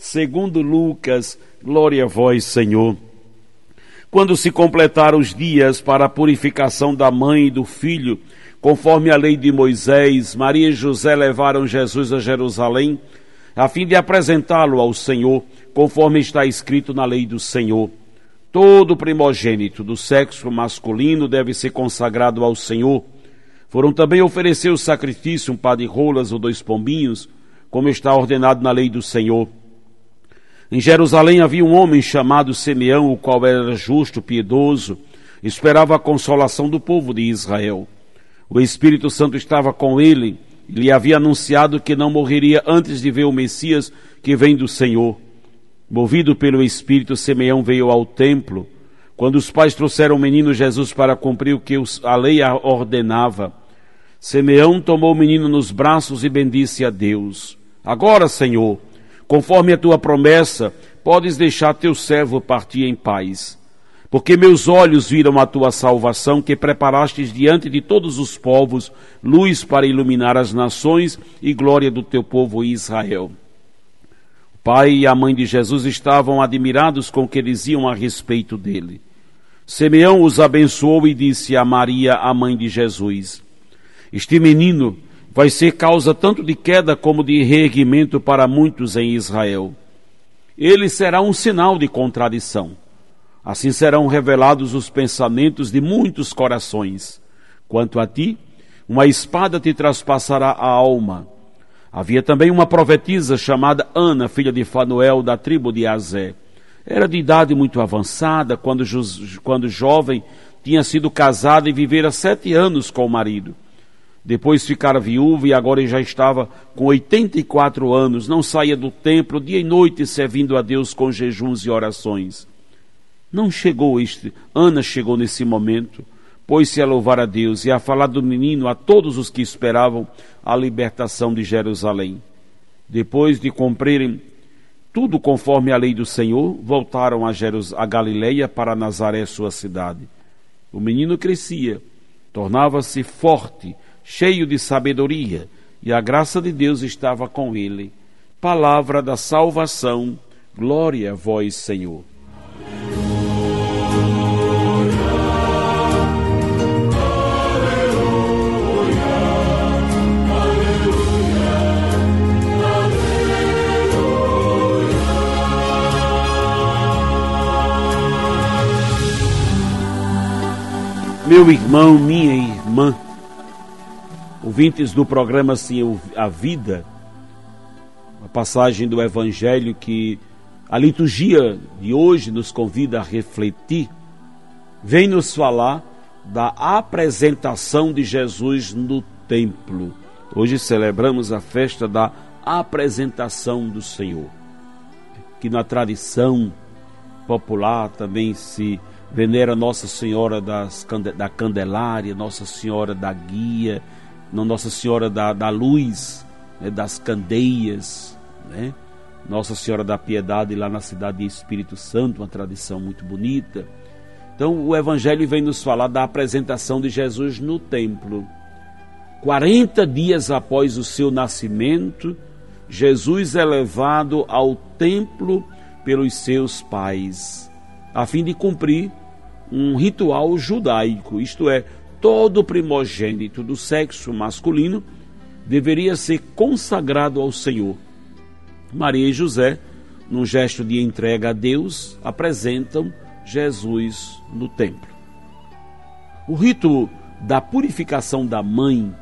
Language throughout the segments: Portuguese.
segundo Lucas, glória a vós, Senhor. Quando se completaram os dias para a purificação da mãe e do filho, conforme a lei de Moisés, Maria e José levaram Jesus a Jerusalém, a fim de apresentá-lo ao Senhor, conforme está escrito na lei do Senhor. Todo primogênito do sexo masculino deve ser consagrado ao Senhor foram também oferecer o sacrifício um par de rolas ou dois pombinhos, como está ordenado na lei do Senhor. Em Jerusalém havia um homem chamado Simeão, o qual era justo, piedoso, esperava a consolação do povo de Israel. O Espírito Santo estava com ele e lhe havia anunciado que não morreria antes de ver o Messias que vem do Senhor. Movido pelo Espírito, Simeão veio ao templo. Quando os pais trouxeram o menino Jesus para cumprir o que a lei ordenava, Simeão tomou o menino nos braços e bendisse a Deus. Agora, Senhor, conforme a tua promessa, podes deixar teu servo partir em paz. Porque meus olhos viram a tua salvação que preparastes diante de todos os povos, luz para iluminar as nações e glória do teu povo Israel. O pai e a mãe de Jesus estavam admirados com o que diziam a respeito dele. Simeão os abençoou e disse a Maria, a mãe de Jesus: este menino vai ser causa tanto de queda como de reerguimento para muitos em Israel. Ele será um sinal de contradição. Assim serão revelados os pensamentos de muitos corações. Quanto a ti, uma espada te traspassará a alma. Havia também uma profetisa chamada Ana, filha de Fanuel, da tribo de Azé. Era de idade muito avançada, quando, quando jovem, tinha sido casada e vivera sete anos com o marido. Depois ficara viúva e agora já estava com 84 anos, não saía do templo dia e noite servindo a Deus com jejuns e orações. Não chegou este, Ana chegou nesse momento, pôs-se a louvar a Deus e a falar do menino a todos os que esperavam a libertação de Jerusalém. Depois de cumprirem tudo conforme a lei do Senhor, voltaram a, Jerus a Galileia para Nazaré, sua cidade. O menino crescia, tornava-se forte, cheio de sabedoria, e a graça de Deus estava com ele. Palavra da salvação, glória a vós, Senhor. Meu irmão, minha irmã, ouvintes do programa Sim a Vida, a passagem do Evangelho que a liturgia de hoje nos convida a refletir, vem nos falar da apresentação de Jesus no templo. Hoje celebramos a festa da apresentação do Senhor, que na tradição popular também se venera Nossa Senhora das, da Candelária, Nossa Senhora da Guia, nossa Senhora da, da Luz, né, das Candeias, né? Nossa Senhora da Piedade lá na cidade de Espírito Santo, uma tradição muito bonita. Então o Evangelho vem nos falar da apresentação de Jesus no templo. 40 dias após o seu nascimento, Jesus é levado ao templo pelos seus pais, a fim de cumprir um ritual judaico, isto é, todo primogênito do sexo masculino deveria ser consagrado ao Senhor. Maria e José, num gesto de entrega a Deus, apresentam Jesus no templo. O rito da purificação da mãe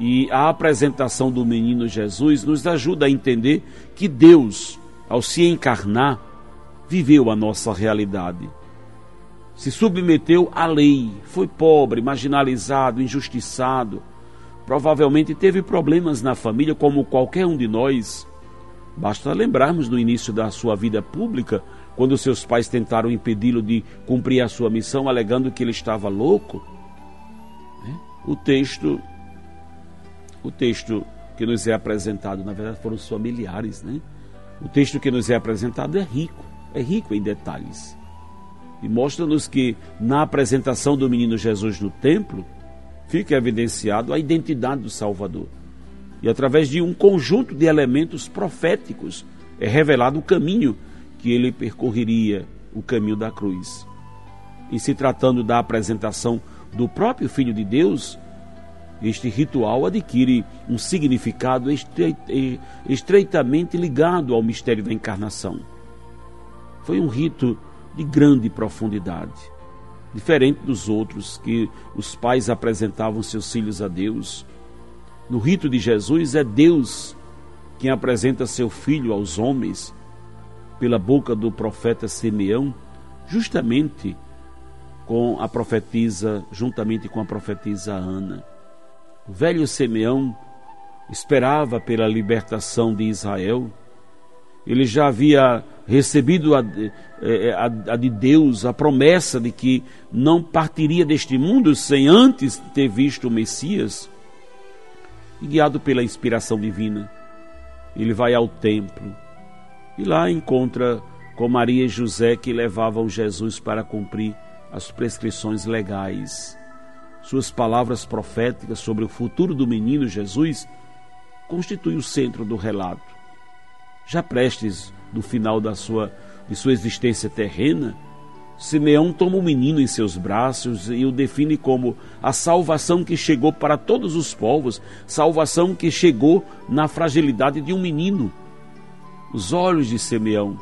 e a apresentação do menino Jesus nos ajuda a entender que Deus, ao se encarnar, viveu a nossa realidade se submeteu à lei, foi pobre, marginalizado, injustiçado, provavelmente teve problemas na família, como qualquer um de nós, Basta lembrarmos do início da sua vida pública, quando seus pais tentaram impedi-lo de cumprir a sua missão, alegando que ele estava louco. Né? O texto, o texto que nos é apresentado, na verdade, foram os familiares, né? O texto que nos é apresentado é rico, é rico em detalhes. E mostra-nos que na apresentação do menino Jesus no templo, fica evidenciado a identidade do Salvador. E através de um conjunto de elementos proféticos é revelado o caminho que ele percorreria, o caminho da cruz. E se tratando da apresentação do próprio Filho de Deus, este ritual adquire um significado estreitamente ligado ao mistério da encarnação. Foi um rito de grande profundidade, diferente dos outros que os pais apresentavam seus filhos a Deus no rito de Jesus, é Deus quem apresenta seu filho aos homens pela boca do profeta Simeão, justamente com a profetisa, juntamente com a profetisa Ana. O velho Simeão esperava pela libertação de Israel. Ele já havia recebido a, eh, a, a, de Deus a promessa de que não partiria deste mundo sem antes ter visto o Messias e guiado pela inspiração divina, ele vai ao templo e lá encontra com Maria e José que levavam Jesus para cumprir as prescrições legais. Suas palavras proféticas sobre o futuro do menino Jesus constituem o centro do relato. Já prestes do final da sua, de sua existência terrena, Simeão toma o menino em seus braços e o define como a salvação que chegou para todos os povos, salvação que chegou na fragilidade de um menino. Os olhos de Simeão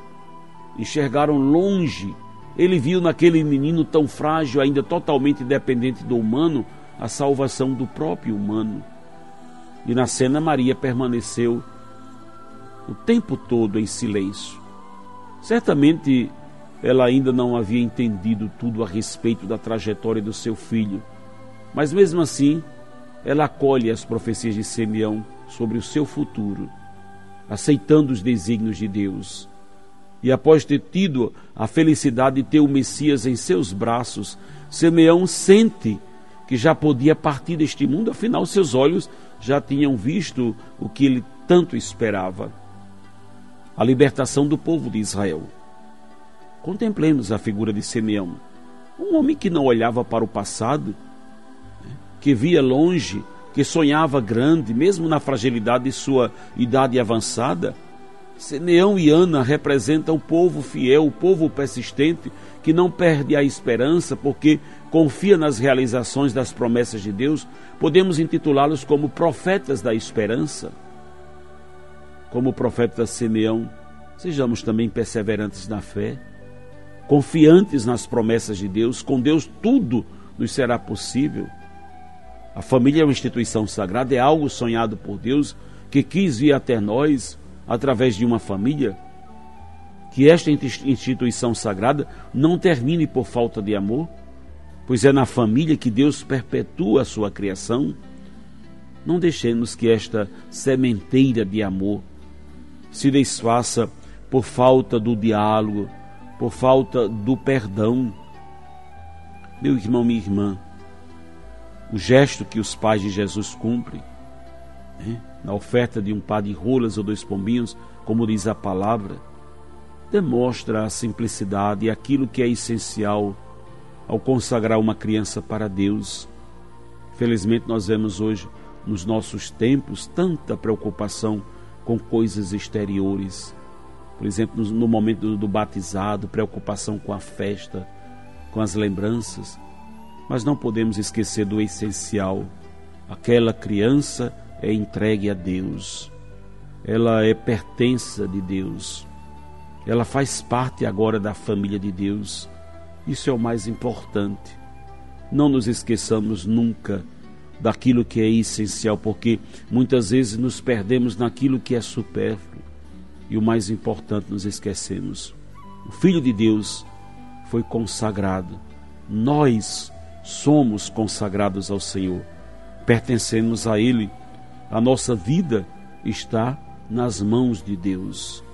enxergaram longe, ele viu naquele menino tão frágil, ainda totalmente dependente do humano, a salvação do próprio humano. E na cena, Maria permaneceu o tempo todo em silêncio. Certamente ela ainda não havia entendido tudo a respeito da trajetória do seu filho, mas mesmo assim, ela acolhe as profecias de Simeão sobre o seu futuro, aceitando os desígnios de Deus. E após ter tido a felicidade de ter o Messias em seus braços, Simeão sente que já podia partir deste mundo, afinal, seus olhos já tinham visto o que ele tanto esperava a libertação do povo de Israel. Contemplemos a figura de Simeão, um homem que não olhava para o passado, que via longe, que sonhava grande, mesmo na fragilidade de sua idade avançada. Simeão e Ana representam o povo fiel, o povo persistente, que não perde a esperança porque confia nas realizações das promessas de Deus. Podemos intitulá-los como profetas da esperança. Como o profeta Simeão, sejamos também perseverantes na fé confiantes nas promessas de Deus, com Deus tudo nos será possível. A família é uma instituição sagrada, é algo sonhado por Deus, que quis vir até nós através de uma família. Que esta instituição sagrada não termine por falta de amor, pois é na família que Deus perpetua a sua criação. Não deixemos que esta sementeira de amor se desfaça por falta do diálogo, por falta do perdão. Meu irmão, minha irmã, o gesto que os pais de Jesus cumprem, né, na oferta de um par de rolas ou dois pombinhos, como diz a palavra, demonstra a simplicidade e aquilo que é essencial ao consagrar uma criança para Deus. Felizmente, nós vemos hoje, nos nossos tempos, tanta preocupação com coisas exteriores por exemplo, no, momento do batizado, preocupação com a festa, com as lembranças. Mas não podemos esquecer do essencial. Aquela criança é entregue a Deus. Ela é pertença de Deus. Ela faz parte agora da família de Deus. Isso é o mais importante. Não nos esqueçamos nunca daquilo que é essencial, porque muitas vezes nos perdemos naquilo que é supérfluo e o mais importante nos esquecemos. O Filho de Deus foi consagrado. Nós somos consagrados ao Senhor. Pertencemos a Ele. A nossa vida está nas mãos de Deus.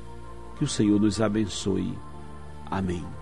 Que o Senhor nos abençoe. Amém.